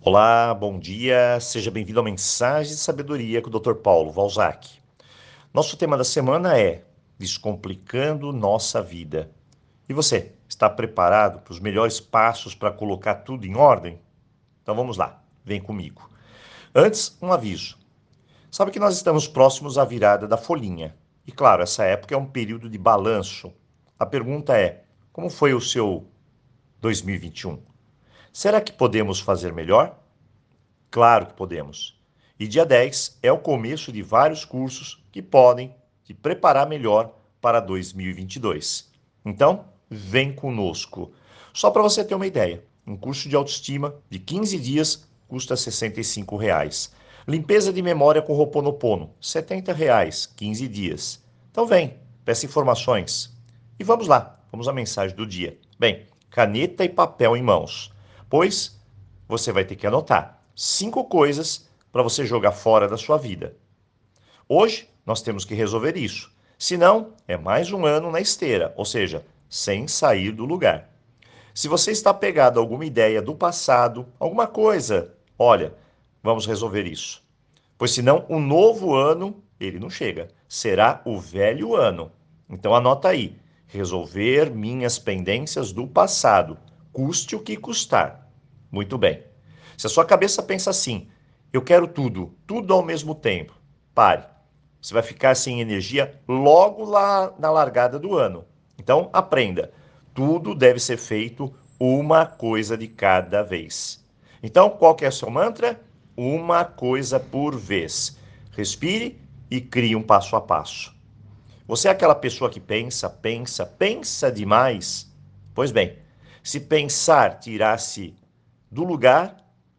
Olá, bom dia, seja bem-vindo ao Mensagem de Sabedoria com o Dr. Paulo Valzac. Nosso tema da semana é Descomplicando Nossa Vida. E você, está preparado para os melhores passos para colocar tudo em ordem? Então vamos lá, vem comigo. Antes, um aviso. Sabe que nós estamos próximos à virada da folhinha. E claro, essa época é um período de balanço. A pergunta é: como foi o seu 2021? Será que podemos fazer melhor? Claro que podemos. E dia 10 é o começo de vários cursos que podem te preparar melhor para 2022. Então, vem conosco. Só para você ter uma ideia, um curso de autoestima de 15 dias custa 65 reais. Limpeza de memória com Roponopono, 70 reais, 15 dias. Então vem, peça informações. E vamos lá, vamos à mensagem do dia. Bem, caneta e papel em mãos pois você vai ter que anotar cinco coisas para você jogar fora da sua vida. Hoje nós temos que resolver isso. Senão, é mais um ano na esteira, ou seja, sem sair do lugar. Se você está pegado a alguma ideia do passado, alguma coisa, olha, vamos resolver isso. Pois senão o novo ano, ele não chega. Será o velho ano. Então anota aí: resolver minhas pendências do passado custe o que custar. Muito bem. Se a sua cabeça pensa assim, eu quero tudo, tudo ao mesmo tempo, pare. Você vai ficar sem energia logo lá na largada do ano. Então, aprenda. Tudo deve ser feito uma coisa de cada vez. Então, qual que é o seu mantra? Uma coisa por vez. Respire e crie um passo a passo. Você é aquela pessoa que pensa, pensa, pensa demais? Pois bem, se pensar tirasse do lugar,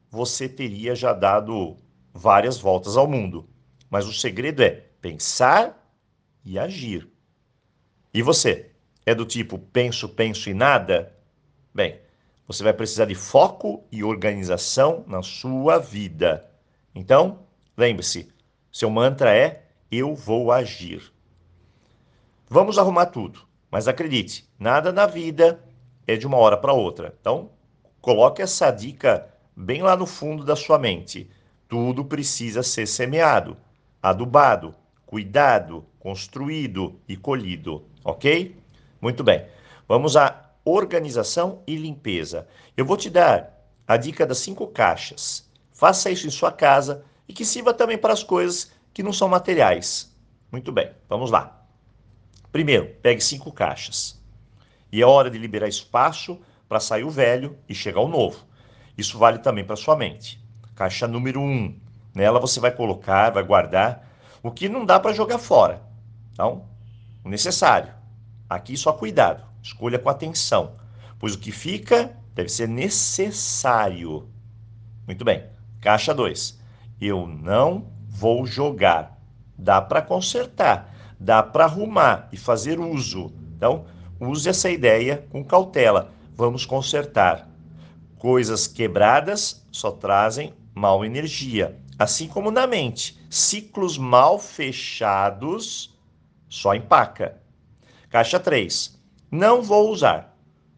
você teria já dado várias voltas ao mundo. Mas o segredo é pensar e agir. E você? É do tipo penso, penso e nada? Bem, você vai precisar de foco e organização na sua vida. Então, lembre-se, seu mantra é eu vou agir. Vamos arrumar tudo, mas acredite, nada na vida é de uma hora para outra. Então, coloque essa dica bem lá no fundo da sua mente. Tudo precisa ser semeado, adubado, cuidado, construído e colhido, ok? Muito bem. Vamos à organização e limpeza. Eu vou te dar a dica das cinco caixas. Faça isso em sua casa e que sirva também para as coisas que não são materiais. Muito bem, vamos lá. Primeiro, pegue cinco caixas. E é hora de liberar espaço para sair o velho e chegar o novo. Isso vale também para sua mente. Caixa número 1. Um. Nela você vai colocar, vai guardar o que não dá para jogar fora. Então, o necessário. Aqui só cuidado. Escolha com atenção. Pois o que fica deve ser necessário. Muito bem. Caixa 2. Eu não vou jogar. Dá para consertar, dá para arrumar e fazer uso. Então, Use essa ideia com cautela. Vamos consertar. Coisas quebradas só trazem mal energia, assim como na mente. Ciclos mal fechados só empaca. Caixa 3. Não vou usar,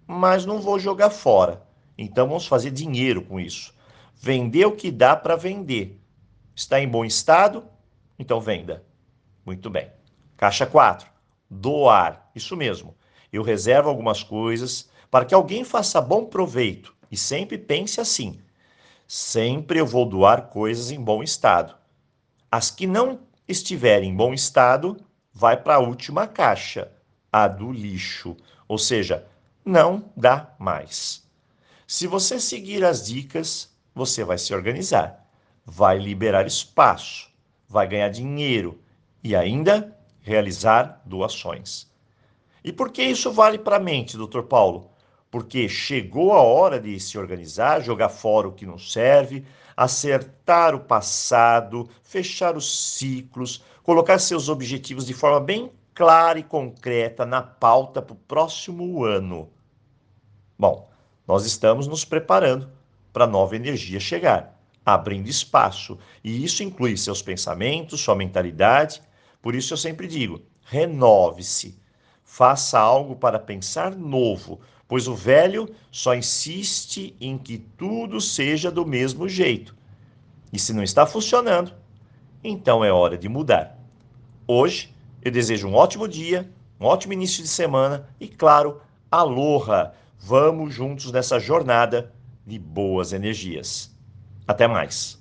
mas não vou jogar fora. Então vamos fazer dinheiro com isso. Vender o que dá para vender. Está em bom estado? Então venda. Muito bem. Caixa 4. Doar. Isso mesmo. Eu reservo algumas coisas para que alguém faça bom proveito e sempre pense assim: sempre eu vou doar coisas em bom estado. As que não estiverem em bom estado, vai para a última caixa, a do lixo, ou seja, não dá mais. Se você seguir as dicas, você vai se organizar, vai liberar espaço, vai ganhar dinheiro e ainda realizar doações. E por que isso vale para a mente, doutor Paulo? Porque chegou a hora de se organizar, jogar fora o que não serve, acertar o passado, fechar os ciclos, colocar seus objetivos de forma bem clara e concreta na pauta para o próximo ano. Bom, nós estamos nos preparando para a nova energia chegar, abrindo espaço, e isso inclui seus pensamentos, sua mentalidade. Por isso eu sempre digo: renove-se, Faça algo para pensar novo, pois o velho só insiste em que tudo seja do mesmo jeito. E se não está funcionando, então é hora de mudar. Hoje, eu desejo um ótimo dia, um ótimo início de semana e, claro, aloha! Vamos juntos nessa jornada de boas energias. Até mais!